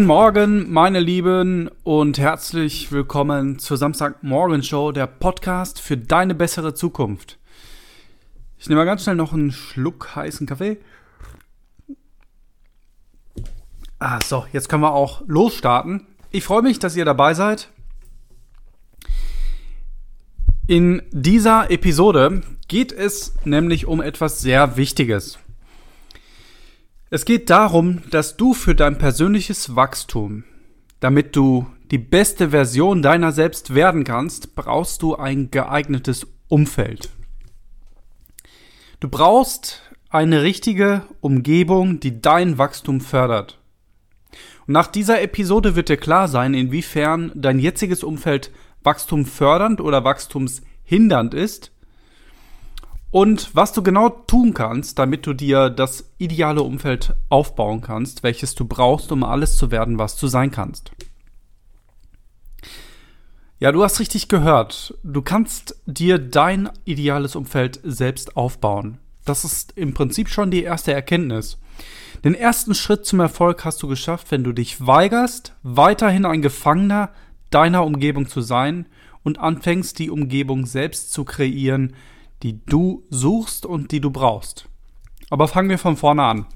Guten Morgen, meine Lieben, und herzlich willkommen zur Samstagmorgen-Show, der Podcast für deine bessere Zukunft. Ich nehme mal ganz schnell noch einen Schluck heißen Kaffee. Ah, so, jetzt können wir auch losstarten. Ich freue mich, dass ihr dabei seid. In dieser Episode geht es nämlich um etwas sehr Wichtiges. Es geht darum, dass du für dein persönliches Wachstum, damit du die beste Version deiner selbst werden kannst, brauchst du ein geeignetes Umfeld. Du brauchst eine richtige Umgebung, die dein Wachstum fördert. Und nach dieser Episode wird dir klar sein, inwiefern dein jetziges Umfeld Wachstum fördernd oder wachstumshindernd ist und was du genau tun kannst, damit du dir das ideale Umfeld aufbauen kannst, welches du brauchst, um alles zu werden, was du sein kannst. Ja, du hast richtig gehört. Du kannst dir dein ideales Umfeld selbst aufbauen. Das ist im Prinzip schon die erste Erkenntnis. Den ersten Schritt zum Erfolg hast du geschafft, wenn du dich weigerst, weiterhin ein Gefangener deiner Umgebung zu sein und anfängst, die Umgebung selbst zu kreieren, die du suchst und die du brauchst. Aber fangen wir von vorne an.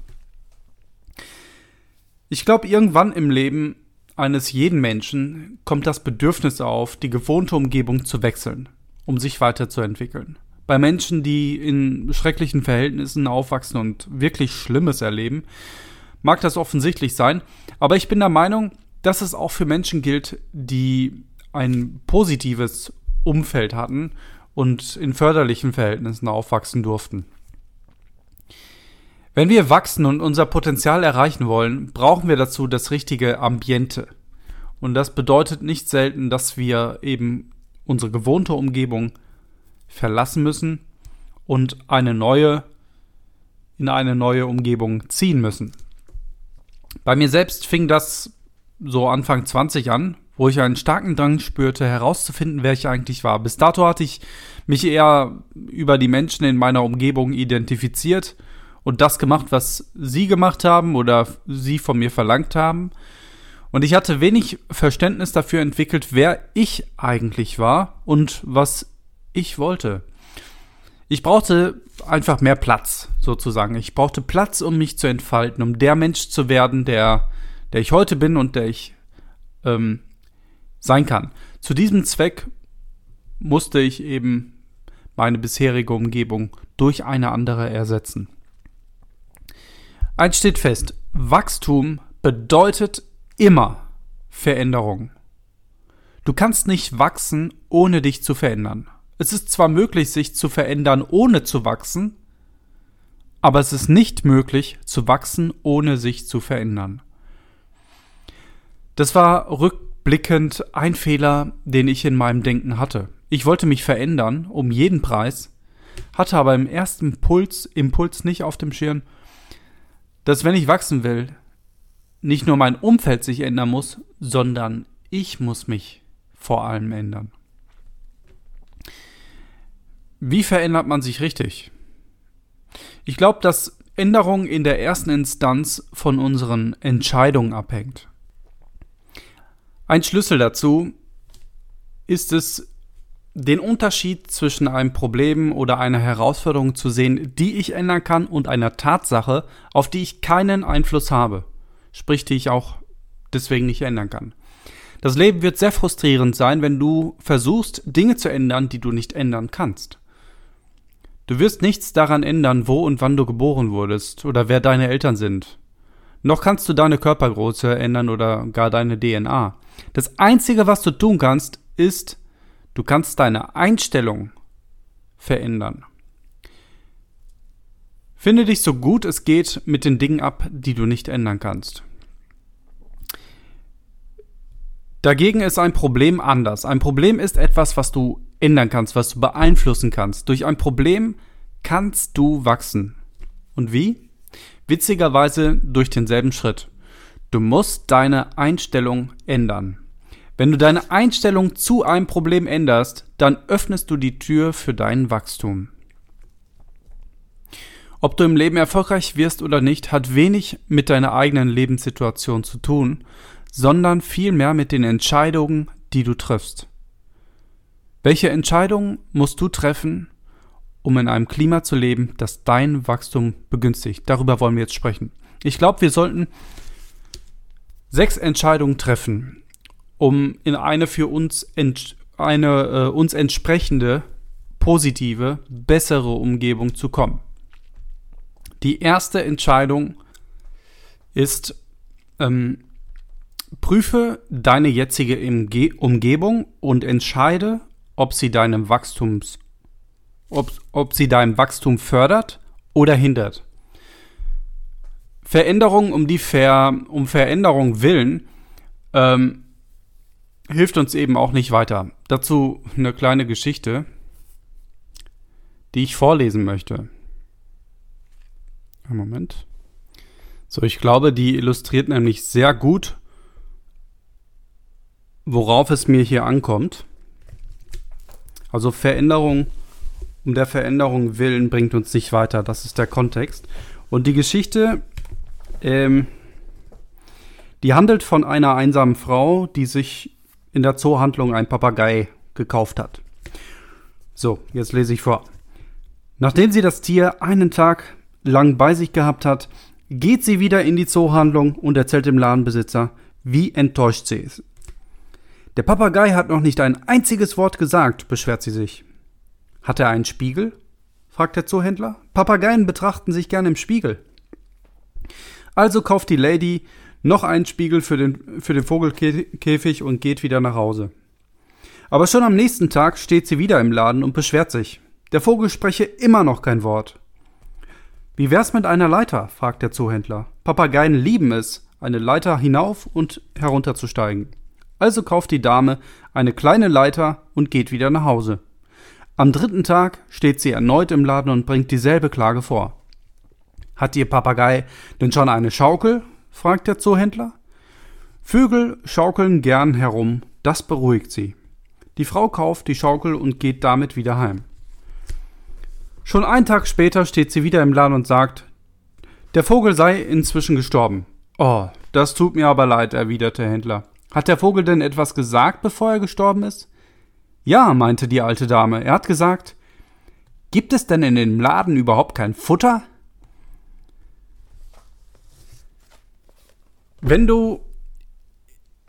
Ich glaube, irgendwann im Leben eines jeden Menschen kommt das Bedürfnis auf, die gewohnte Umgebung zu wechseln, um sich weiterzuentwickeln. Bei Menschen, die in schrecklichen Verhältnissen aufwachsen und wirklich Schlimmes erleben, mag das offensichtlich sein, aber ich bin der Meinung, dass es auch für Menschen gilt, die ein positives Umfeld hatten und in förderlichen Verhältnissen aufwachsen durften. Wenn wir wachsen und unser Potenzial erreichen wollen, brauchen wir dazu das richtige Ambiente. Und das bedeutet nicht selten, dass wir eben unsere gewohnte Umgebung verlassen müssen und eine neue in eine neue Umgebung ziehen müssen. Bei mir selbst fing das so Anfang 20 an, wo ich einen starken Drang spürte, herauszufinden, wer ich eigentlich war. Bis dato hatte ich mich eher über die Menschen in meiner Umgebung identifiziert und das gemacht, was sie gemacht haben oder sie von mir verlangt haben. Und ich hatte wenig Verständnis dafür entwickelt, wer ich eigentlich war und was ich wollte. Ich brauchte einfach mehr Platz, sozusagen. Ich brauchte Platz, um mich zu entfalten, um der Mensch zu werden, der, der ich heute bin und der ich ähm, sein kann. Zu diesem Zweck musste ich eben meine bisherige Umgebung durch eine andere ersetzen. Eins steht fest, Wachstum bedeutet immer Veränderung. Du kannst nicht wachsen, ohne dich zu verändern. Es ist zwar möglich, sich zu verändern, ohne zu wachsen, aber es ist nicht möglich, zu wachsen, ohne sich zu verändern. Das war rück rückblickend ein Fehler, den ich in meinem Denken hatte. Ich wollte mich verändern, um jeden Preis, hatte aber im ersten Puls, Impuls nicht auf dem Schirm, dass wenn ich wachsen will, nicht nur mein Umfeld sich ändern muss, sondern ich muss mich vor allem ändern. Wie verändert man sich richtig? Ich glaube, dass Änderung in der ersten Instanz von unseren Entscheidungen abhängt. Ein Schlüssel dazu ist es, den Unterschied zwischen einem Problem oder einer Herausforderung zu sehen, die ich ändern kann, und einer Tatsache, auf die ich keinen Einfluss habe, sprich die ich auch deswegen nicht ändern kann. Das Leben wird sehr frustrierend sein, wenn du versuchst, Dinge zu ändern, die du nicht ändern kannst. Du wirst nichts daran ändern, wo und wann du geboren wurdest oder wer deine Eltern sind. Noch kannst du deine Körpergröße ändern oder gar deine DNA. Das Einzige, was du tun kannst, ist, du kannst deine Einstellung verändern. Finde dich so gut es geht mit den Dingen ab, die du nicht ändern kannst. Dagegen ist ein Problem anders. Ein Problem ist etwas, was du ändern kannst, was du beeinflussen kannst. Durch ein Problem kannst du wachsen. Und wie? Witzigerweise durch denselben Schritt. Du musst deine Einstellung ändern. Wenn du deine Einstellung zu einem Problem änderst, dann öffnest du die Tür für dein Wachstum. Ob du im Leben erfolgreich wirst oder nicht, hat wenig mit deiner eigenen Lebenssituation zu tun, sondern vielmehr mit den Entscheidungen, die du triffst. Welche Entscheidungen musst du treffen, um in einem Klima zu leben, das dein Wachstum begünstigt? Darüber wollen wir jetzt sprechen. Ich glaube, wir sollten sechs Entscheidungen treffen, um in eine für uns eine äh, uns entsprechende positive, bessere Umgebung zu kommen. Die erste Entscheidung ist, ähm, prüfe deine jetzige Umgebung und entscheide, ob sie deinem Wachstums, ob, ob sie deinem Wachstum fördert oder hindert. Veränderung um die Ver, um Veränderung willen ähm, hilft uns eben auch nicht weiter. Dazu eine kleine Geschichte, die ich vorlesen möchte. Einen Moment. So, ich glaube, die illustriert nämlich sehr gut, worauf es mir hier ankommt. Also Veränderung um der Veränderung willen bringt uns nicht weiter. Das ist der Kontext. Und die Geschichte, ähm, die handelt von einer einsamen Frau, die sich in der Zoohandlung ein Papagei gekauft hat. So, jetzt lese ich vor. Nachdem sie das Tier einen Tag lang bei sich gehabt hat, geht sie wieder in die Zoohandlung und erzählt dem Ladenbesitzer, wie enttäuscht sie ist. Der Papagei hat noch nicht ein einziges Wort gesagt, beschwert sie sich. Hat er einen Spiegel? fragt der Zoohändler. Papageien betrachten sich gern im Spiegel. Also kauft die Lady noch einen Spiegel für den, für den Vogelkäfig und geht wieder nach Hause. Aber schon am nächsten Tag steht sie wieder im Laden und beschwert sich. Der Vogel spreche immer noch kein Wort. Wie wär's mit einer Leiter? fragt der Zoohändler. Papageien lieben es, eine Leiter hinauf und herunterzusteigen. Also kauft die Dame eine kleine Leiter und geht wieder nach Hause. Am dritten Tag steht sie erneut im Laden und bringt dieselbe Klage vor. Hat Ihr Papagei denn schon eine Schaukel? fragt der Zoohändler. Vögel schaukeln gern herum, das beruhigt sie. Die Frau kauft die Schaukel und geht damit wieder heim. Schon einen Tag später steht sie wieder im Laden und sagt, der Vogel sei inzwischen gestorben. Oh, das tut mir aber leid, erwiderte der Händler. Hat der Vogel denn etwas gesagt, bevor er gestorben ist? Ja, meinte die alte Dame. Er hat gesagt, gibt es denn in dem Laden überhaupt kein Futter? Wenn du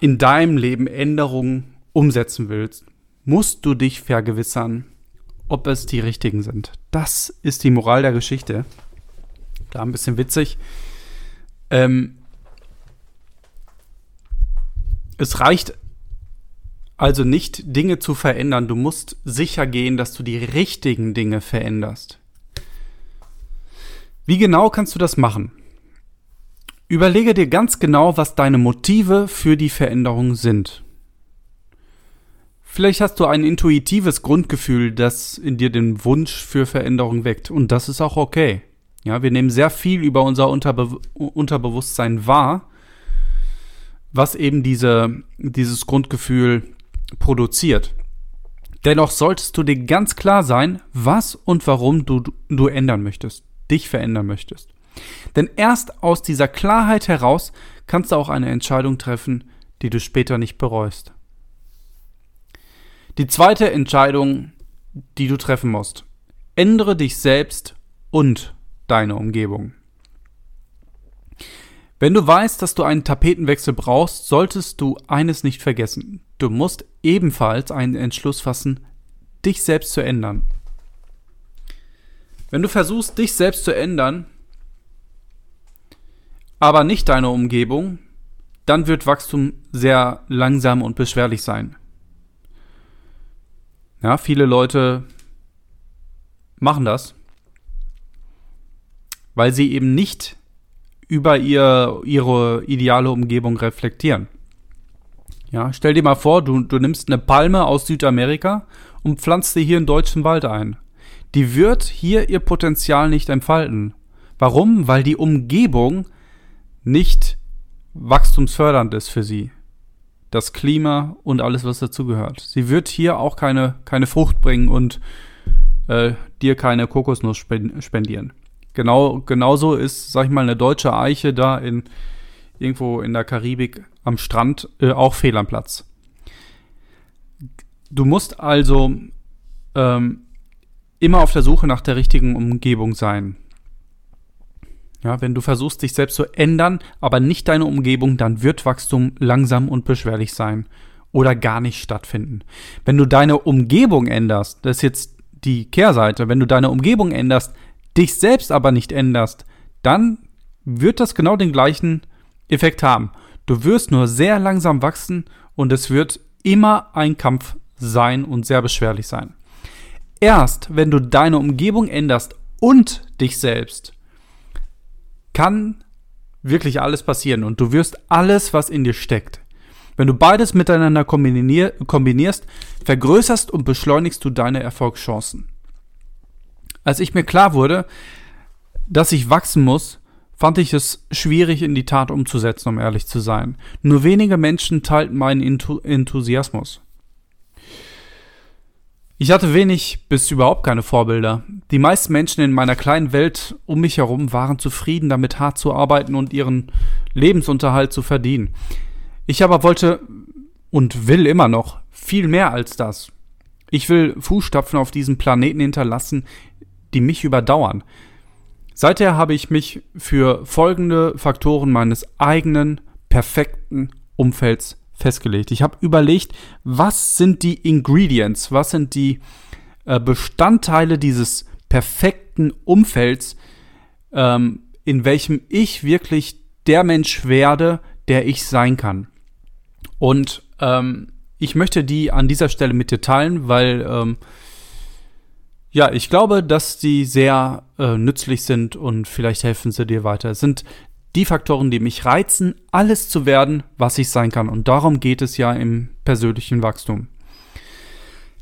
in deinem Leben Änderungen umsetzen willst, musst du dich vergewissern, ob es die richtigen sind. Das ist die Moral der Geschichte. Da ein bisschen witzig. Ähm, es reicht also nicht Dinge zu verändern, du musst sicher gehen, dass du die richtigen Dinge veränderst. Wie genau kannst du das machen? Überlege dir ganz genau, was deine Motive für die Veränderung sind. Vielleicht hast du ein intuitives Grundgefühl, das in dir den Wunsch für Veränderung weckt. Und das ist auch okay. Ja, wir nehmen sehr viel über unser Unterbe Unterbewusstsein wahr, was eben diese, dieses Grundgefühl produziert. Dennoch solltest du dir ganz klar sein, was und warum du, du ändern möchtest, dich verändern möchtest. Denn erst aus dieser Klarheit heraus kannst du auch eine Entscheidung treffen, die du später nicht bereust. Die zweite Entscheidung, die du treffen musst. Ändere dich selbst und deine Umgebung. Wenn du weißt, dass du einen Tapetenwechsel brauchst, solltest du eines nicht vergessen. Du musst ebenfalls einen Entschluss fassen, dich selbst zu ändern. Wenn du versuchst, dich selbst zu ändern, aber nicht deine Umgebung, dann wird Wachstum sehr langsam und beschwerlich sein. Ja, viele Leute machen das, weil sie eben nicht über ihr, ihre ideale Umgebung reflektieren. Ja, stell dir mal vor, du, du nimmst eine Palme aus Südamerika und pflanzt sie hier in deutschen Wald ein. Die wird hier ihr Potenzial nicht entfalten. Warum? Weil die Umgebung nicht wachstumsfördernd ist für sie. Das Klima und alles, was dazugehört. Sie wird hier auch keine, keine Frucht bringen und äh, dir keine Kokosnuss spendieren. Genau, genauso ist, sag ich mal, eine deutsche Eiche da in irgendwo in der Karibik am Strand äh, auch fehl am Platz. Du musst also ähm, immer auf der Suche nach der richtigen Umgebung sein. Ja, wenn du versuchst, dich selbst zu ändern, aber nicht deine Umgebung, dann wird Wachstum langsam und beschwerlich sein oder gar nicht stattfinden. Wenn du deine Umgebung änderst, das ist jetzt die Kehrseite, wenn du deine Umgebung änderst, dich selbst aber nicht änderst, dann wird das genau den gleichen Effekt haben. Du wirst nur sehr langsam wachsen und es wird immer ein Kampf sein und sehr beschwerlich sein. Erst wenn du deine Umgebung änderst und dich selbst, kann wirklich alles passieren und du wirst alles, was in dir steckt. Wenn du beides miteinander kombinier kombinierst, vergrößerst und beschleunigst du deine Erfolgschancen. Als ich mir klar wurde, dass ich wachsen muss, fand ich es schwierig in die Tat umzusetzen, um ehrlich zu sein. Nur wenige Menschen teilten meinen Enthusiasmus. Ich hatte wenig bis überhaupt keine Vorbilder. Die meisten Menschen in meiner kleinen Welt um mich herum waren zufrieden damit, hart zu arbeiten und ihren Lebensunterhalt zu verdienen. Ich aber wollte und will immer noch viel mehr als das. Ich will Fußstapfen auf diesem Planeten hinterlassen, die mich überdauern. Seither habe ich mich für folgende Faktoren meines eigenen perfekten Umfelds festgelegt. Ich habe überlegt, was sind die Ingredients, was sind die äh, Bestandteile dieses perfekten Umfelds, ähm, in welchem ich wirklich der Mensch werde, der ich sein kann. Und ähm, ich möchte die an dieser Stelle mit dir teilen, weil ähm, ja, ich glaube, dass die sehr äh, nützlich sind und vielleicht helfen sie dir weiter. Es sind die Faktoren, die mich reizen, alles zu werden, was ich sein kann. Und darum geht es ja im persönlichen Wachstum.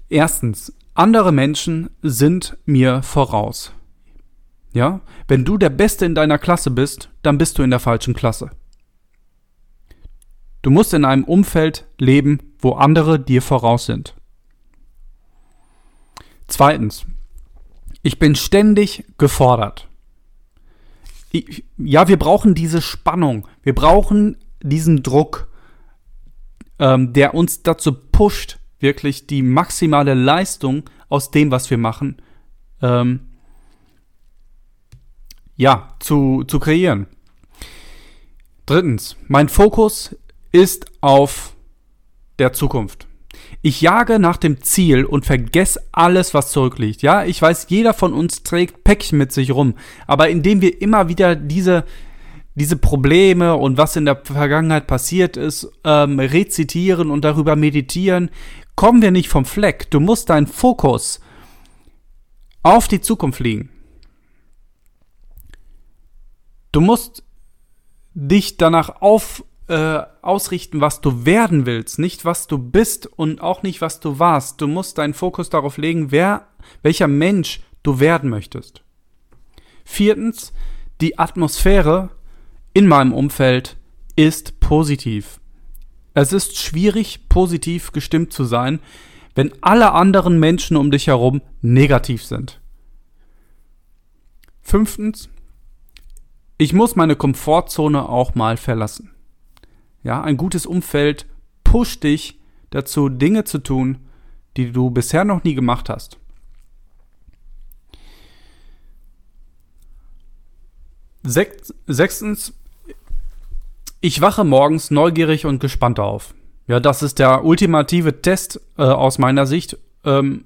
Erstens, andere Menschen sind mir voraus. Ja, wenn du der Beste in deiner Klasse bist, dann bist du in der falschen Klasse. Du musst in einem Umfeld leben, wo andere dir voraus sind. Zweitens, ich bin ständig gefordert. Ja, wir brauchen diese Spannung. Wir brauchen diesen Druck, ähm, der uns dazu pusht, wirklich die maximale Leistung aus dem, was wir machen, ähm, ja, zu, zu kreieren. Drittens, mein Fokus ist auf der Zukunft. Ich jage nach dem Ziel und vergesse alles, was zurückliegt. Ja, ich weiß, jeder von uns trägt Päckchen mit sich rum. Aber indem wir immer wieder diese, diese Probleme und was in der Vergangenheit passiert ist, ähm, rezitieren und darüber meditieren, kommen wir nicht vom Fleck. Du musst deinen Fokus auf die Zukunft legen. Du musst dich danach auf, äh, ausrichten, was du werden willst, nicht was du bist und auch nicht was du warst. Du musst deinen Fokus darauf legen, wer, welcher Mensch du werden möchtest. Viertens, die Atmosphäre in meinem Umfeld ist positiv. Es ist schwierig, positiv gestimmt zu sein, wenn alle anderen Menschen um dich herum negativ sind. Fünftens, ich muss meine Komfortzone auch mal verlassen. Ja, ein gutes Umfeld pusht dich dazu, Dinge zu tun, die du bisher noch nie gemacht hast. Sechstens, ich wache morgens neugierig und gespannt auf. Ja, das ist der ultimative Test äh, aus meiner Sicht. Ähm,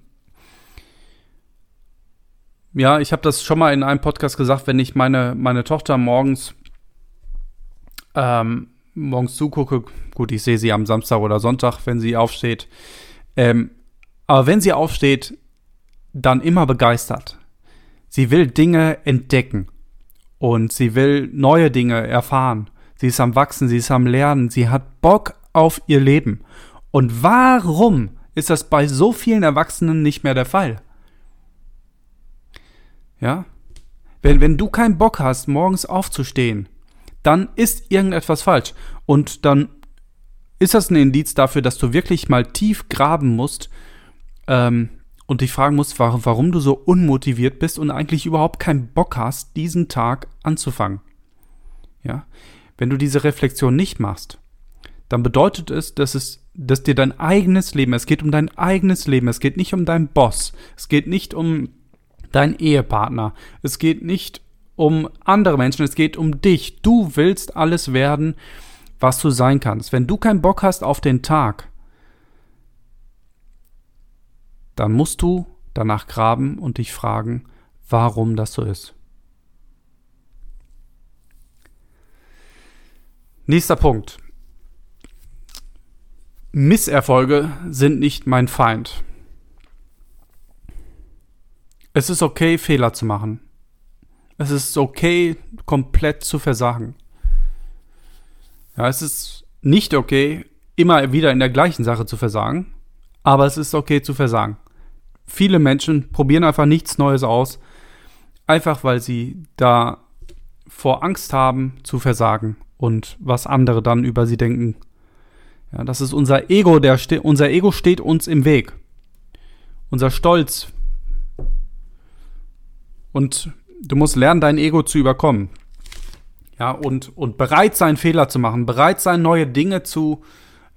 ja, ich habe das schon mal in einem Podcast gesagt, wenn ich meine, meine Tochter morgens ähm, morgens zugucke, gut, ich sehe sie am Samstag oder Sonntag, wenn sie aufsteht. Ähm, aber wenn sie aufsteht, dann immer begeistert. Sie will Dinge entdecken und sie will neue Dinge erfahren. Sie ist am Wachsen, sie ist am Lernen, sie hat Bock auf ihr Leben. Und warum ist das bei so vielen Erwachsenen nicht mehr der Fall? Ja? Wenn, wenn du keinen Bock hast, morgens aufzustehen, dann ist irgendetwas falsch. Und dann ist das ein Indiz dafür, dass du wirklich mal tief graben musst ähm, und dich fragen musst, warum du so unmotiviert bist und eigentlich überhaupt keinen Bock hast, diesen Tag anzufangen. Ja, wenn du diese Reflexion nicht machst, dann bedeutet es, dass es, dass dir dein eigenes Leben, es geht um dein eigenes Leben, es geht nicht um deinen Boss, es geht nicht um deinen Ehepartner, es geht nicht um andere Menschen, es geht um dich. Du willst alles werden, was du sein kannst. Wenn du keinen Bock hast auf den Tag, dann musst du danach graben und dich fragen, warum das so ist. Nächster Punkt. Misserfolge sind nicht mein Feind. Es ist okay, Fehler zu machen. Es ist okay, komplett zu versagen. Ja, es ist nicht okay, immer wieder in der gleichen Sache zu versagen, aber es ist okay zu versagen. Viele Menschen probieren einfach nichts Neues aus, einfach weil sie da vor Angst haben zu versagen und was andere dann über sie denken. Ja, das ist unser Ego, der unser Ego steht uns im Weg. Unser Stolz. Und du musst lernen, dein Ego zu überkommen. Ja, und, und bereit sein, Fehler zu machen, bereit sein, neue Dinge zu,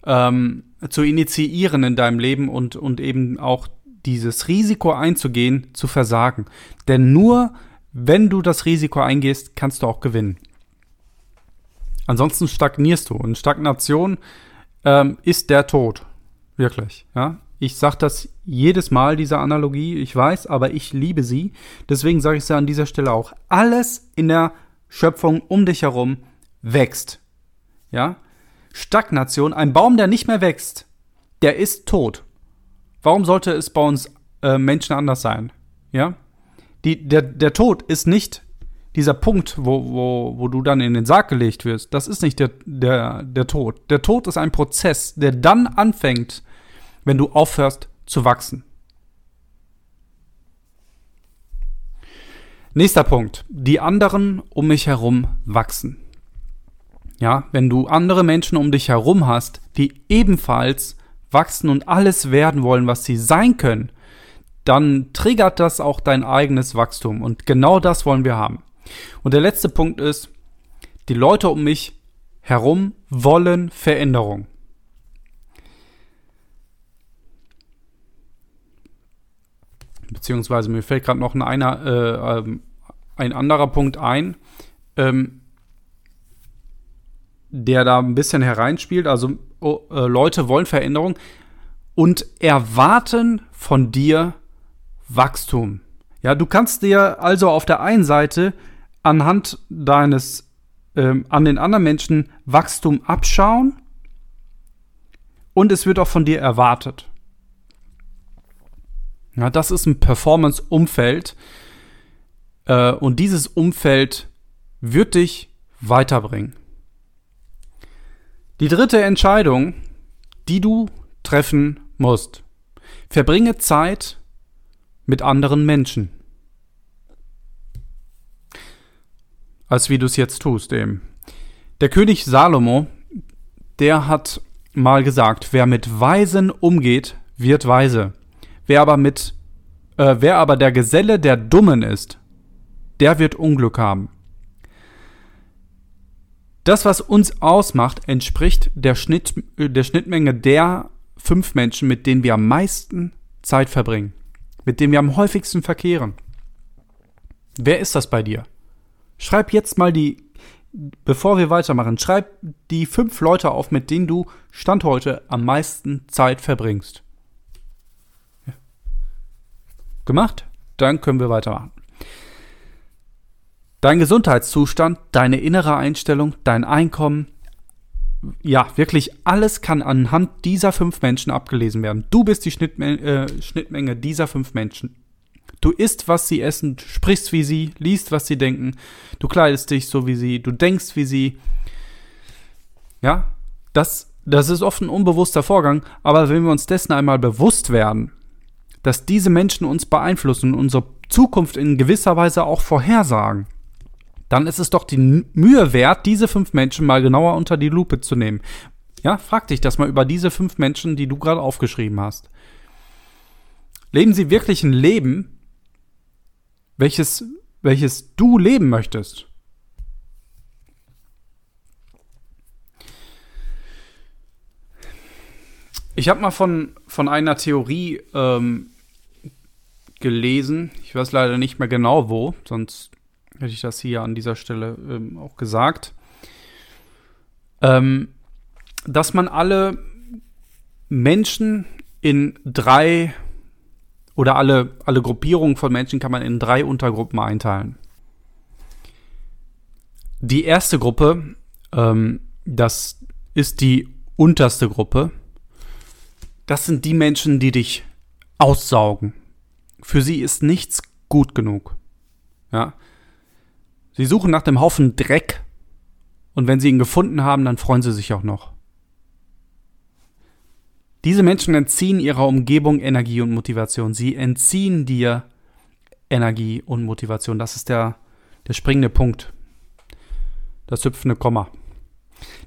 ähm, zu initiieren in deinem Leben und, und eben auch dieses Risiko einzugehen, zu versagen. Denn nur wenn du das Risiko eingehst, kannst du auch gewinnen. Ansonsten stagnierst du. Und Stagnation ähm, ist der Tod. Wirklich. Ja? Ich sage das jedes Mal, diese Analogie, ich weiß, aber ich liebe sie. Deswegen sage ich es ja an dieser Stelle auch. Alles in der Schöpfung um dich herum wächst. Ja? Stagnation, ein Baum, der nicht mehr wächst, der ist tot. Warum sollte es bei uns äh, Menschen anders sein? Ja? Die, der, der Tod ist nicht dieser Punkt, wo, wo, wo du dann in den Sarg gelegt wirst. Das ist nicht der, der, der Tod. Der Tod ist ein Prozess, der dann anfängt, wenn du aufhörst zu wachsen. Nächster Punkt. Die anderen um mich herum wachsen. Ja, wenn du andere Menschen um dich herum hast, die ebenfalls wachsen und alles werden wollen, was sie sein können, dann triggert das auch dein eigenes Wachstum. Und genau das wollen wir haben. Und der letzte Punkt ist, die Leute um mich herum wollen Veränderung. Beziehungsweise mir fällt gerade noch ein, einer, äh, ähm, ein anderer Punkt ein, ähm, der da ein bisschen hereinspielt. Also oh, äh, Leute wollen Veränderung und erwarten von dir Wachstum. Ja, du kannst dir also auf der einen Seite anhand deines ähm, an den anderen Menschen Wachstum abschauen und es wird auch von dir erwartet. Ja, das ist ein Performance-Umfeld. Äh, und dieses Umfeld wird dich weiterbringen. Die dritte Entscheidung, die du treffen musst. Verbringe Zeit mit anderen Menschen. Als wie du es jetzt tust eben. Der König Salomo, der hat mal gesagt, wer mit Weisen umgeht, wird weise. Wer aber mit, äh, wer aber der Geselle der Dummen ist, der wird Unglück haben. Das, was uns ausmacht, entspricht der, Schnitt, der Schnittmenge der fünf Menschen, mit denen wir am meisten Zeit verbringen, mit denen wir am häufigsten verkehren. Wer ist das bei dir? Schreib jetzt mal die, bevor wir weitermachen, schreib die fünf Leute auf, mit denen du Stand heute am meisten Zeit verbringst. Gemacht? Dann können wir weitermachen. Dein Gesundheitszustand, deine innere Einstellung, dein Einkommen, ja, wirklich alles kann anhand dieser fünf Menschen abgelesen werden. Du bist die Schnittme äh, Schnittmenge dieser fünf Menschen. Du isst, was sie essen, sprichst wie sie, liest, was sie denken, du kleidest dich so wie sie, du denkst wie sie. Ja, das, das ist oft ein unbewusster Vorgang, aber wenn wir uns dessen einmal bewusst werden, dass diese Menschen uns beeinflussen und unsere Zukunft in gewisser Weise auch vorhersagen, dann ist es doch die Mühe wert, diese fünf Menschen mal genauer unter die Lupe zu nehmen. Ja, frag dich das mal über diese fünf Menschen, die du gerade aufgeschrieben hast. Leben sie wirklich ein Leben, welches, welches du leben möchtest? Ich habe mal von, von einer Theorie ähm, gelesen, ich weiß leider nicht mehr genau wo, sonst hätte ich das hier an dieser Stelle ähm, auch gesagt, ähm, dass man alle Menschen in drei oder alle, alle Gruppierungen von Menschen kann man in drei Untergruppen einteilen. Die erste Gruppe, ähm, das ist die unterste Gruppe. Das sind die Menschen, die dich aussaugen. Für sie ist nichts gut genug. Ja. Sie suchen nach dem Haufen Dreck. Und wenn sie ihn gefunden haben, dann freuen sie sich auch noch. Diese Menschen entziehen ihrer Umgebung Energie und Motivation. Sie entziehen dir Energie und Motivation. Das ist der, der springende Punkt. Das hüpfende Komma.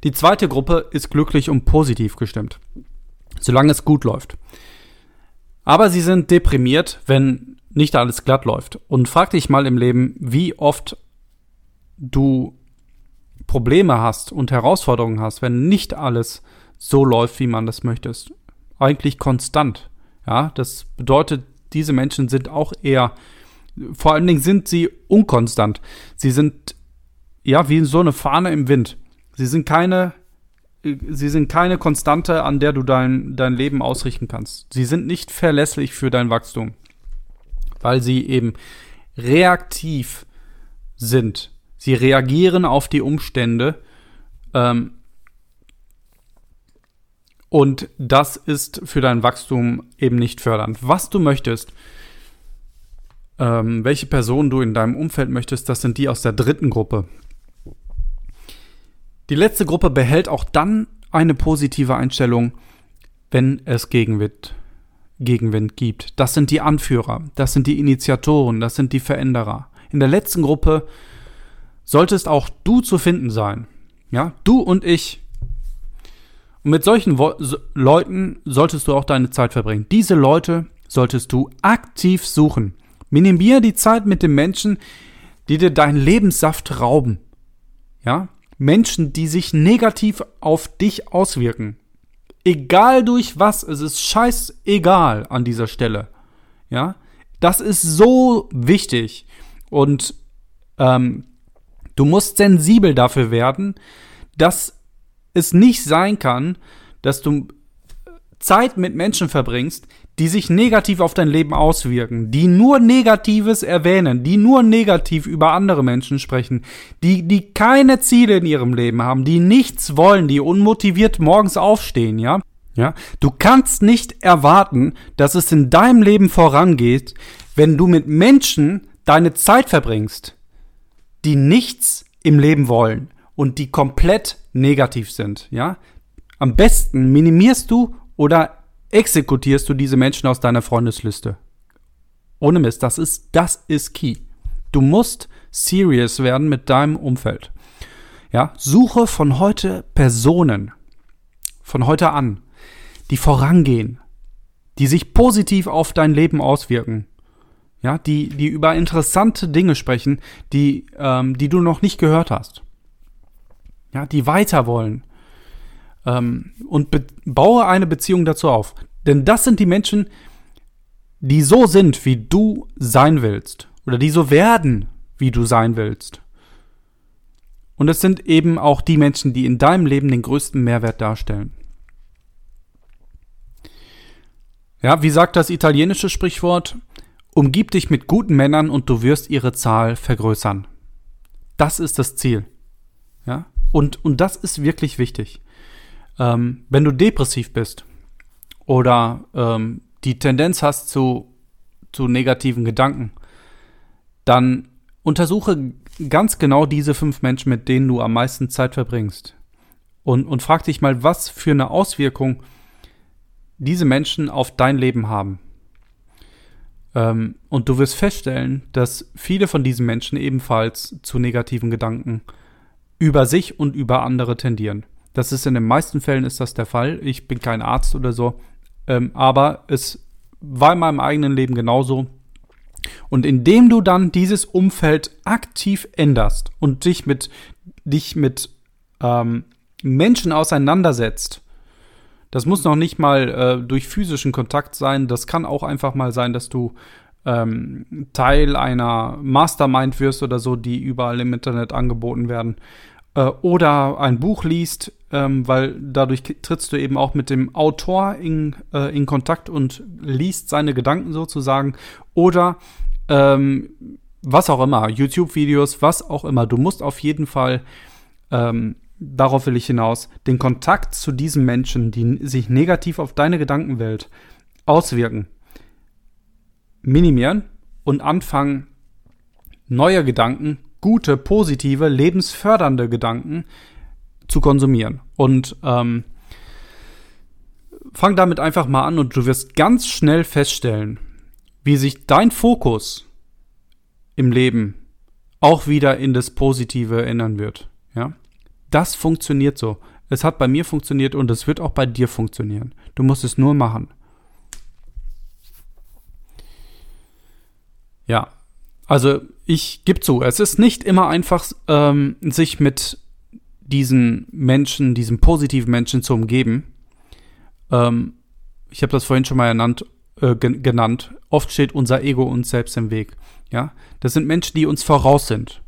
Die zweite Gruppe ist glücklich und positiv gestimmt. Solange es gut läuft. Aber sie sind deprimiert, wenn nicht alles glatt läuft. Und frag dich mal im Leben, wie oft du Probleme hast und Herausforderungen hast, wenn nicht alles so läuft, wie man das möchtest. Eigentlich konstant. Ja, das bedeutet, diese Menschen sind auch eher, vor allen Dingen sind sie unkonstant. Sie sind, ja, wie so eine Fahne im Wind. Sie sind keine, sie sind keine Konstante, an der du dein, dein Leben ausrichten kannst. Sie sind nicht verlässlich für dein Wachstum, weil sie eben reaktiv sind Sie reagieren auf die Umstände. Ähm, und das ist für dein Wachstum eben nicht fördernd. Was du möchtest, ähm, welche Personen du in deinem Umfeld möchtest, das sind die aus der dritten Gruppe. Die letzte Gruppe behält auch dann eine positive Einstellung, wenn es Gegenwind, Gegenwind gibt. Das sind die Anführer, das sind die Initiatoren, das sind die Veränderer. In der letzten Gruppe solltest auch du zu finden sein. Ja, du und ich. Und mit solchen Wo so Leuten solltest du auch deine Zeit verbringen. Diese Leute solltest du aktiv suchen. Minimier die Zeit mit den Menschen, die dir deinen Lebenssaft rauben. Ja? Menschen, die sich negativ auf dich auswirken. Egal durch was, es ist scheißegal an dieser Stelle. Ja? Das ist so wichtig. Und ähm, Du musst sensibel dafür werden, dass es nicht sein kann, dass du Zeit mit Menschen verbringst, die sich negativ auf dein Leben auswirken, die nur Negatives erwähnen, die nur negativ über andere Menschen sprechen, die, die keine Ziele in ihrem Leben haben, die nichts wollen, die unmotiviert morgens aufstehen, ja? Ja? Du kannst nicht erwarten, dass es in deinem Leben vorangeht, wenn du mit Menschen deine Zeit verbringst, die nichts im Leben wollen und die komplett negativ sind, ja? Am besten minimierst du oder exekutierst du diese Menschen aus deiner Freundesliste. Ohne Mist, das ist, das ist key. Du musst serious werden mit deinem Umfeld. Ja, suche von heute Personen, von heute an, die vorangehen, die sich positiv auf dein Leben auswirken ja, die, die über interessante Dinge sprechen, die, ähm, die du noch nicht gehört hast. Ja, die weiter wollen. Ähm, und baue eine Beziehung dazu auf. Denn das sind die Menschen, die so sind, wie du sein willst. Oder die so werden, wie du sein willst. Und es sind eben auch die Menschen, die in deinem Leben den größten Mehrwert darstellen. Ja, wie sagt das italienische Sprichwort? Umgib dich mit guten Männern und du wirst ihre Zahl vergrößern. Das ist das Ziel. Ja? Und, und das ist wirklich wichtig. Ähm, wenn du depressiv bist oder ähm, die Tendenz hast zu, zu negativen Gedanken, dann untersuche ganz genau diese fünf Menschen, mit denen du am meisten Zeit verbringst. Und, und frag dich mal, was für eine Auswirkung diese Menschen auf dein Leben haben. Ähm, und du wirst feststellen, dass viele von diesen Menschen ebenfalls zu negativen Gedanken über sich und über andere tendieren. Das ist in den meisten Fällen ist das der Fall. Ich bin kein Arzt oder so, ähm, aber es war in meinem eigenen Leben genauso. Und indem du dann dieses Umfeld aktiv änderst und dich mit, dich mit ähm, Menschen auseinandersetzt, das muss noch nicht mal äh, durch physischen Kontakt sein, das kann auch einfach mal sein, dass du ähm, Teil einer Mastermind wirst oder so, die überall im Internet angeboten werden. Äh, oder ein Buch liest, ähm, weil dadurch trittst du eben auch mit dem Autor in, äh, in Kontakt und liest seine Gedanken sozusagen. Oder ähm, was auch immer, YouTube-Videos, was auch immer. Du musst auf jeden Fall, ähm, darauf will ich hinaus, den Kontakt zu diesen Menschen, die sich negativ auf deine Gedankenwelt auswirken, minimieren und anfangen, neue Gedanken, gute, positive, lebensfördernde Gedanken zu konsumieren. Und ähm, fang damit einfach mal an und du wirst ganz schnell feststellen, wie sich dein Fokus im Leben auch wieder in das Positive ändern wird. Ja, das funktioniert so. Es hat bei mir funktioniert und es wird auch bei dir funktionieren. Du musst es nur machen. Ja, also ich gebe zu, es ist nicht immer einfach, ähm, sich mit diesen Menschen, diesen positiven Menschen zu umgeben. Ähm, ich habe das vorhin schon mal ernannt, äh, genannt. Oft steht unser Ego uns selbst im Weg. Ja, das sind Menschen, die uns voraus sind.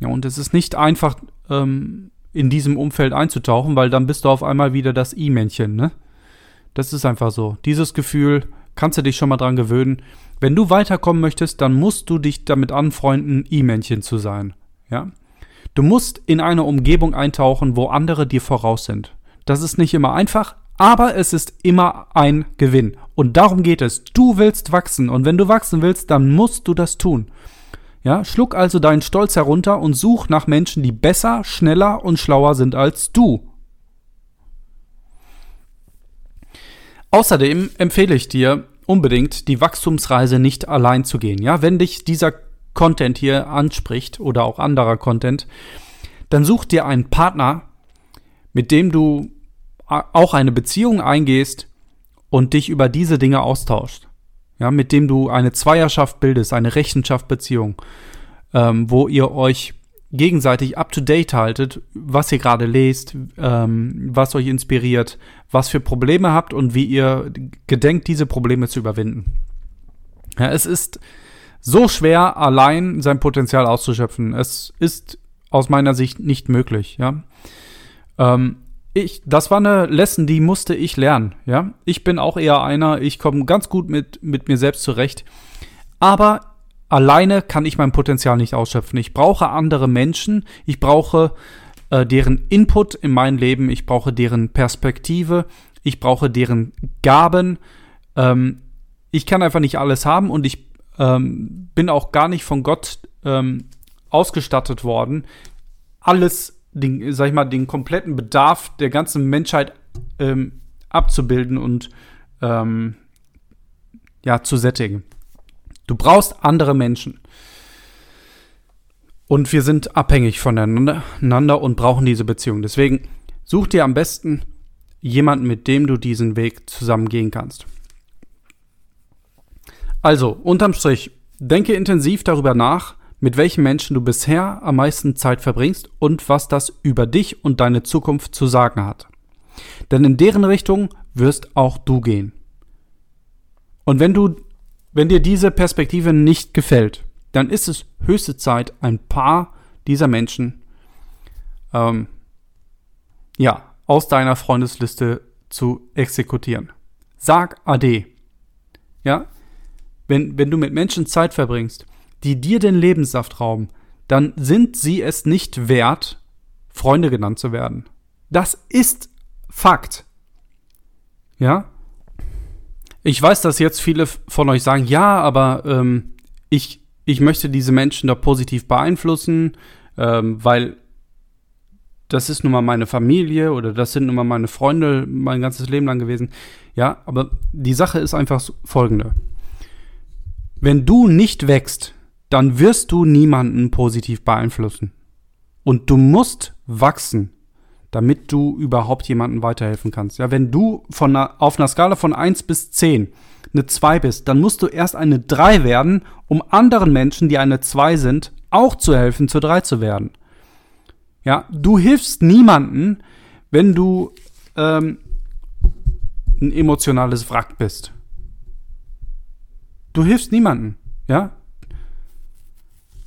Ja, und es ist nicht einfach, ähm, in diesem Umfeld einzutauchen, weil dann bist du auf einmal wieder das I-Männchen, ne? Das ist einfach so. Dieses Gefühl, kannst du dich schon mal dran gewöhnen. Wenn du weiterkommen möchtest, dann musst du dich damit anfreunden, I-Männchen zu sein. Ja? Du musst in eine Umgebung eintauchen, wo andere dir voraus sind. Das ist nicht immer einfach, aber es ist immer ein Gewinn. Und darum geht es. Du willst wachsen. Und wenn du wachsen willst, dann musst du das tun. Ja, schluck also deinen Stolz herunter und such nach Menschen, die besser, schneller und schlauer sind als du. Außerdem empfehle ich dir unbedingt, die Wachstumsreise nicht allein zu gehen. Ja, wenn dich dieser Content hier anspricht oder auch anderer Content, dann such dir einen Partner, mit dem du auch eine Beziehung eingehst und dich über diese Dinge austauschst. Ja, mit dem du eine Zweierschaft bildest, eine Rechenschaftsbeziehung, ähm, wo ihr euch gegenseitig up to date haltet, was ihr gerade lest, ähm, was euch inspiriert, was für Probleme habt und wie ihr gedenkt, diese Probleme zu überwinden. Ja, es ist so schwer, allein sein Potenzial auszuschöpfen. Es ist aus meiner Sicht nicht möglich. Ja, ähm, ich, das war eine Lesson, die musste ich lernen. Ja, ich bin auch eher einer. Ich komme ganz gut mit mit mir selbst zurecht, aber alleine kann ich mein Potenzial nicht ausschöpfen. Ich brauche andere Menschen, ich brauche äh, deren Input in mein Leben, ich brauche deren Perspektive, ich brauche deren Gaben. Ähm, ich kann einfach nicht alles haben und ich ähm, bin auch gar nicht von Gott ähm, ausgestattet worden, alles, den, sag ich mal, den kompletten Bedarf der ganzen Menschheit ähm, abzubilden und ähm, ja, zu sättigen. Du brauchst andere Menschen. Und wir sind abhängig voneinander und brauchen diese Beziehung. Deswegen such dir am besten jemanden, mit dem du diesen Weg zusammen gehen kannst. Also, unterm Strich, denke intensiv darüber nach, mit welchen Menschen du bisher am meisten Zeit verbringst und was das über dich und deine Zukunft zu sagen hat. Denn in deren Richtung wirst auch du gehen. Und wenn du wenn dir diese Perspektive nicht gefällt, dann ist es höchste Zeit, ein paar dieser Menschen ähm, ja, aus deiner Freundesliste zu exekutieren. Sag Ade. Ja? Wenn, wenn du mit Menschen Zeit verbringst, die dir den Lebenssaft rauben, dann sind sie es nicht wert, Freunde genannt zu werden. Das ist Fakt. Ja? Ich weiß, dass jetzt viele von euch sagen, ja, aber ähm, ich, ich möchte diese Menschen da positiv beeinflussen, ähm, weil das ist nun mal meine Familie oder das sind nun mal meine Freunde mein ganzes Leben lang gewesen. Ja, aber die Sache ist einfach folgende. Wenn du nicht wächst, dann wirst du niemanden positiv beeinflussen. Und du musst wachsen. damit du überhaupt jemandem weiterhelfen kannst. Ja, wenn du von einer, auf einer Skala von 1 bis 10 eine 2 bist, dann musst du erst eine 3 werden, um anderen Menschen, die eine 2 sind, auch zu helfen, zur 3 zu werden. Ja, du hilfst niemanden, wenn du ähm, ein emotionales Wrack bist. Du hilfst niemanden, ja?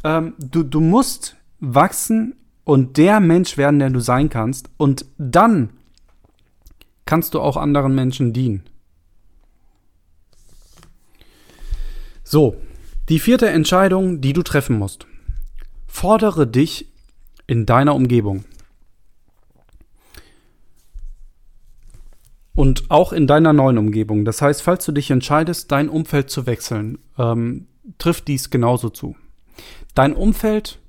Ähm, du, du musst wachsen und der Mensch werden, der du sein kannst. Und dann kannst du auch anderen Menschen dienen. So, die vierte Entscheidung, die du treffen musst. Fordere dich in deiner Umgebung. Und auch in deiner neuen Umgebung. Das heißt, falls du dich entscheidest, dein Umfeld zu wechseln, ähm, trifft dies genauso zu. Dein Umfeld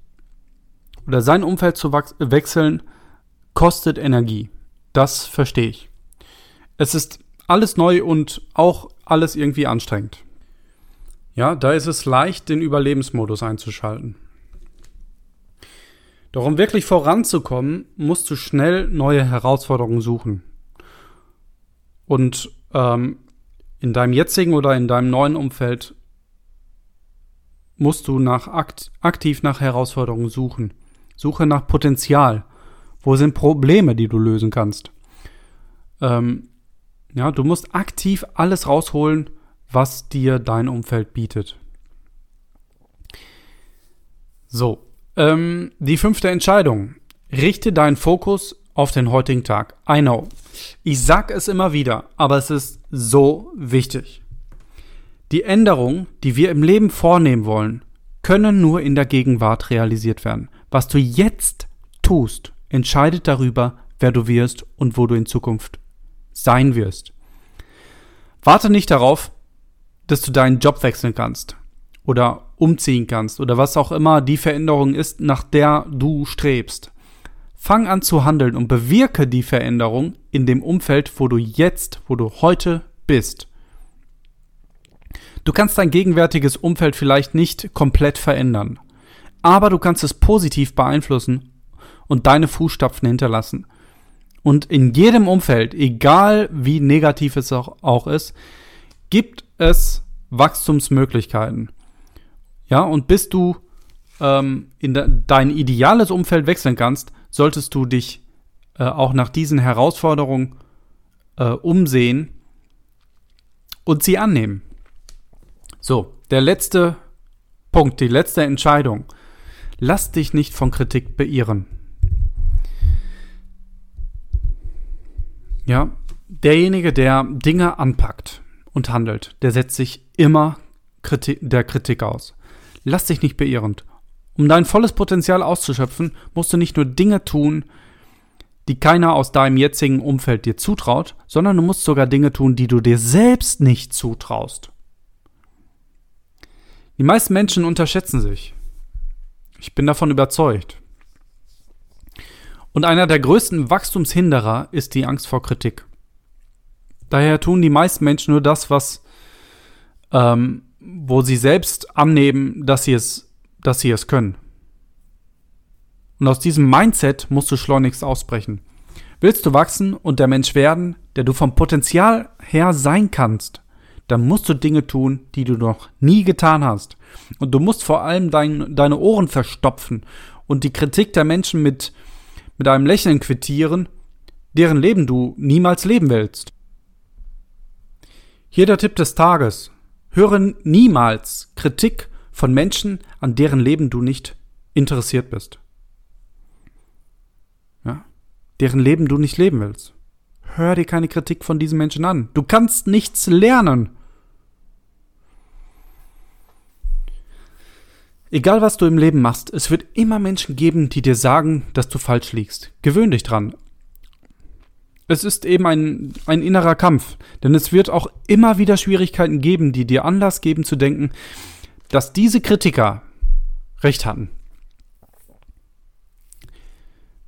oder sein Umfeld zu wechseln kostet Energie. Das verstehe ich. Es ist alles neu und auch alles irgendwie anstrengend. Ja, da ist es leicht, den Überlebensmodus einzuschalten. Doch um wirklich voranzukommen, musst du schnell neue Herausforderungen suchen. Und ähm, in deinem jetzigen oder in deinem neuen Umfeld musst du nach akt aktiv nach Herausforderungen suchen. Suche nach Potenzial. Wo sind Probleme, die du lösen kannst? Ähm, ja, du musst aktiv alles rausholen, was dir dein Umfeld bietet. So, ähm, die fünfte Entscheidung. Richte deinen Fokus auf den heutigen Tag. I know. Ich sag es immer wieder, aber es ist so wichtig. Die Änderungen, die wir im Leben vornehmen wollen, können nur in der Gegenwart realisiert werden. Was du jetzt tust, entscheidet darüber, wer du wirst und wo du in Zukunft sein wirst. Warte nicht darauf, dass du deinen Job wechseln kannst oder umziehen kannst oder was auch immer die Veränderung ist, nach der du strebst. Fang an zu handeln und bewirke die Veränderung in dem Umfeld, wo du jetzt, wo du heute bist. Du kannst dein gegenwärtiges Umfeld vielleicht nicht komplett verändern, aber du kannst es positiv beeinflussen und deine Fußstapfen hinterlassen. Und in jedem Umfeld, egal wie negativ es auch ist, gibt es Wachstumsmöglichkeiten. Ja, und bis du ähm, in de dein ideales Umfeld wechseln kannst, solltest du dich äh, auch nach diesen Herausforderungen äh, umsehen und sie annehmen. So, der letzte Punkt, die letzte Entscheidung. Lass dich nicht von Kritik beirren. Ja, derjenige, der Dinge anpackt und handelt, der setzt sich immer Kritik, der Kritik aus. Lass dich nicht beirren. Um dein volles Potenzial auszuschöpfen, musst du nicht nur Dinge tun, die keiner aus deinem jetzigen Umfeld dir zutraut, sondern du musst sogar Dinge tun, die du dir selbst nicht zutraust. Die meisten Menschen unterschätzen sich. Ich bin davon überzeugt. Und einer der größten Wachstumshinderer ist die Angst vor Kritik. Daher tun die meisten Menschen nur das, was, ähm, wo sie selbst annehmen, dass sie es, dass sie es können. Und aus diesem Mindset musst du schleunigst ausbrechen. Willst du wachsen und der Mensch werden, der du vom Potenzial her sein kannst, dann musst du Dinge tun, die du noch nie getan hast. Und du musst vor allem dein, deine Ohren verstopfen und die Kritik der Menschen mit, mit einem Lächeln quittieren, deren Leben du niemals leben willst. Hier der Tipp des Tages. Höre niemals Kritik von Menschen, an deren Leben du nicht interessiert bist. Ja? Deren Leben du nicht leben willst. Hör dir keine Kritik von diesen Menschen an. Du kannst nichts lernen. Egal was du im Leben machst, es wird immer Menschen geben, die dir sagen, dass du falsch liegst. Gewöhn dich dran. Es ist eben ein, ein innerer Kampf, denn es wird auch immer wieder Schwierigkeiten geben, die dir Anlass geben zu denken, dass diese Kritiker recht hatten.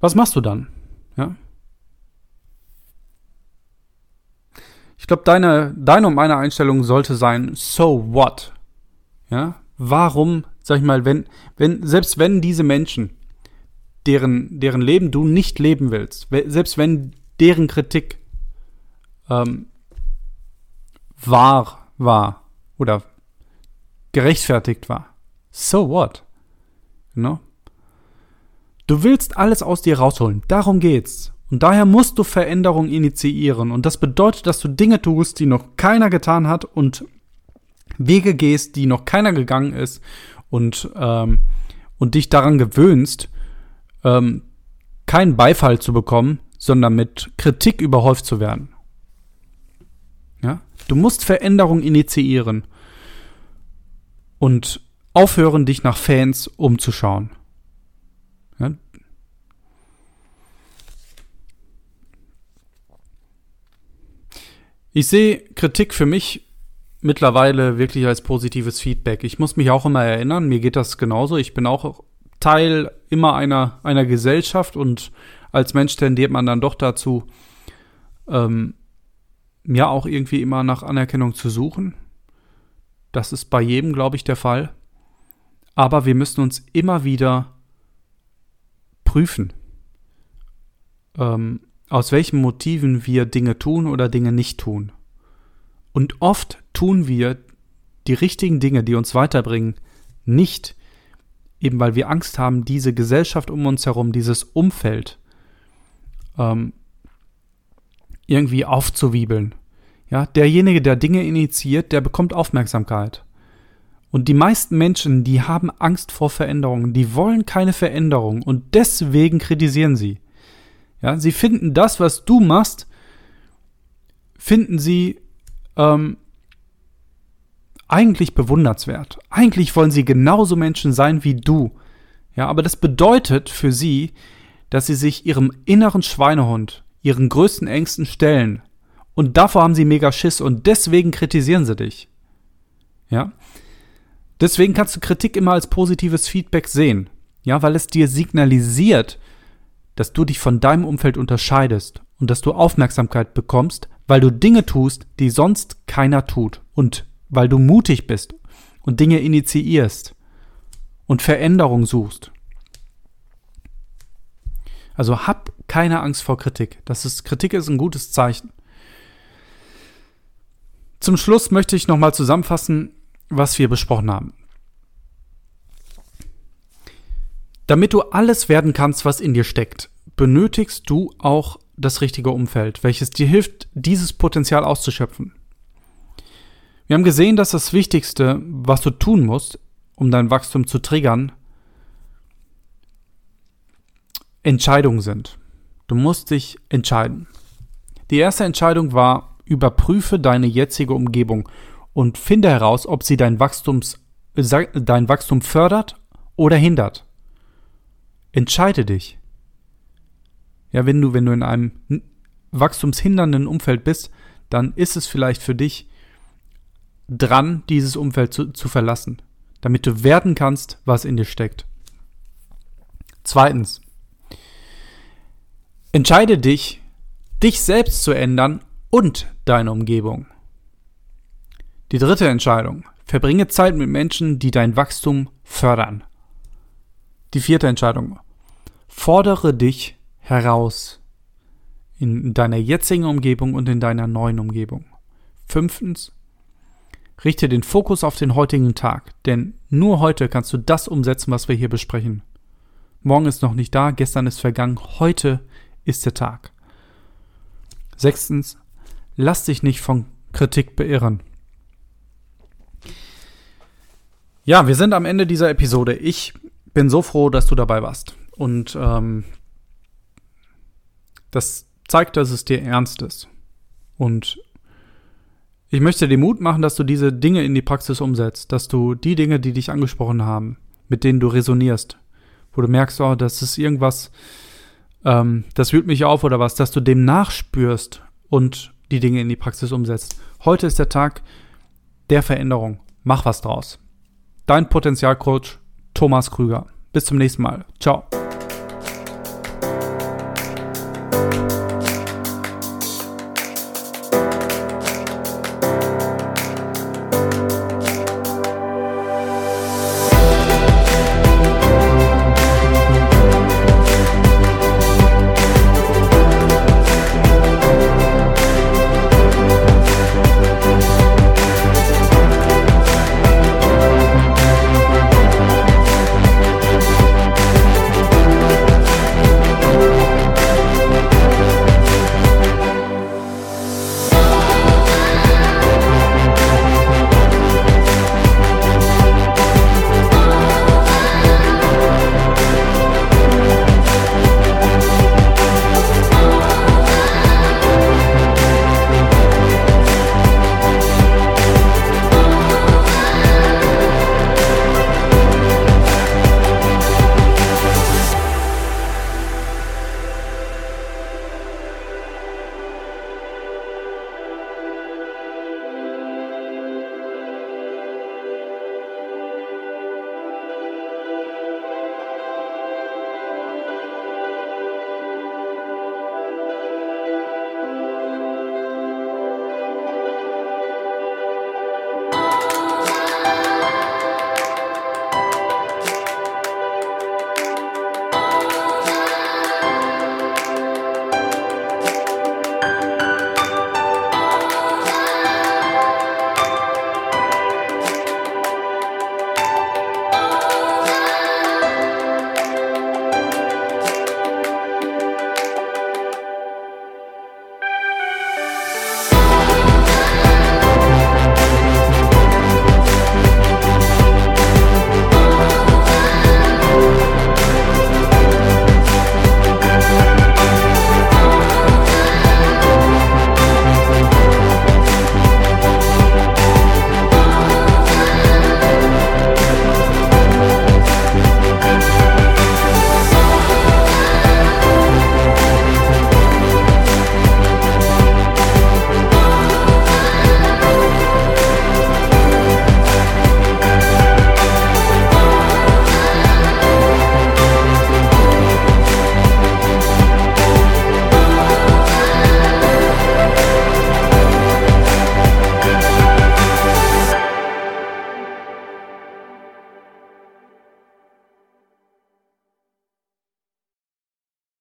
Was machst du dann? Ja? Ich glaube, deine, deine und meine Einstellung sollte sein, so what? Ja? Warum, sag ich mal, wenn, wenn, selbst wenn diese Menschen deren, deren Leben du nicht leben willst, selbst wenn deren Kritik ähm, wahr war oder gerechtfertigt war. So what? Know? Du willst alles aus dir rausholen. Darum geht's. Und daher musst du Veränderung initiieren. Und das bedeutet, dass du Dinge tust, die noch keiner getan hat und Wege gehst, die noch keiner gegangen ist und, ähm, und dich daran gewöhnst, ähm, keinen Beifall zu bekommen, sondern mit Kritik überhäuft zu werden. Ja? Du musst Veränderung initiieren und aufhören, dich nach Fans umzuschauen. Ja? Ich sehe Kritik für mich mittlerweile wirklich als positives Feedback. Ich muss mich auch immer erinnern, mir geht das genauso. Ich bin auch Teil immer einer, einer Gesellschaft und als Mensch tendiert man dann doch dazu, ähm, ja auch irgendwie immer nach Anerkennung zu suchen. Das ist bei jedem, glaube ich, der Fall. Aber wir müssen uns immer wieder prüfen, ähm, aus welchen Motiven wir Dinge tun oder Dinge nicht tun. Und oft tun wir die richtigen Dinge, die uns weiterbringen, nicht, eben weil wir Angst haben, diese Gesellschaft um uns herum, dieses Umfeld ähm, irgendwie aufzuwiebeln. Ja, derjenige, der Dinge initiiert, der bekommt Aufmerksamkeit. Und die meisten Menschen, die haben Angst vor Veränderungen, die wollen keine Veränderung und deswegen kritisieren sie. Ja, sie finden das, was du machst, finden sie ähm, eigentlich bewundernswert. Eigentlich wollen sie genauso Menschen sein wie du. Ja, aber das bedeutet für sie, dass sie sich ihrem inneren Schweinehund, ihren größten Ängsten stellen. Und davor haben sie mega Schiss und deswegen kritisieren sie dich. Ja? Deswegen kannst du Kritik immer als positives Feedback sehen. Ja, weil es dir signalisiert, dass du dich von deinem Umfeld unterscheidest und dass du Aufmerksamkeit bekommst, weil du Dinge tust, die sonst keiner tut und weil du mutig bist und Dinge initiierst und Veränderung suchst. Also hab keine Angst vor Kritik. Das ist, Kritik ist ein gutes Zeichen. Zum Schluss möchte ich nochmal zusammenfassen, was wir besprochen haben. Damit du alles werden kannst, was in dir steckt, benötigst du auch das richtige Umfeld, welches dir hilft, dieses Potenzial auszuschöpfen. Wir haben gesehen, dass das Wichtigste, was du tun musst, um dein Wachstum zu triggern, Entscheidungen sind. Du musst dich entscheiden. Die erste Entscheidung war, überprüfe deine jetzige Umgebung und finde heraus, ob sie dein, Wachstums, dein Wachstum fördert oder hindert. Entscheide dich. Ja, wenn du, wenn du in einem wachstumshindernden Umfeld bist, dann ist es vielleicht für dich dran, dieses Umfeld zu, zu verlassen, damit du werden kannst, was in dir steckt. Zweitens, Entscheide dich, dich selbst zu ändern und deine Umgebung. Die dritte Entscheidung. Verbringe Zeit mit Menschen, die dein Wachstum fördern. Die vierte Entscheidung. Fordere dich heraus in deiner jetzigen Umgebung und in deiner neuen Umgebung. Fünftens. Richte den Fokus auf den heutigen Tag, denn nur heute kannst du das umsetzen, was wir hier besprechen. Morgen ist noch nicht da, gestern ist vergangen, heute ist der Tag. Sechstens, lass dich nicht von Kritik beirren. Ja, wir sind am Ende dieser Episode. Ich bin so froh, dass du dabei warst. Und ähm, das zeigt, dass es dir ernst ist. Und ich möchte dir Mut machen, dass du diese Dinge in die Praxis umsetzt, dass du die Dinge, die dich angesprochen haben, mit denen du resonierst, wo du merkst, oh, das ist irgendwas, ähm, das wühlt mich auf oder was, dass du dem nachspürst und die Dinge in die Praxis umsetzt. Heute ist der Tag der Veränderung. Mach was draus. Dein Potenzialcoach Thomas Krüger. Bis zum nächsten Mal. Ciao.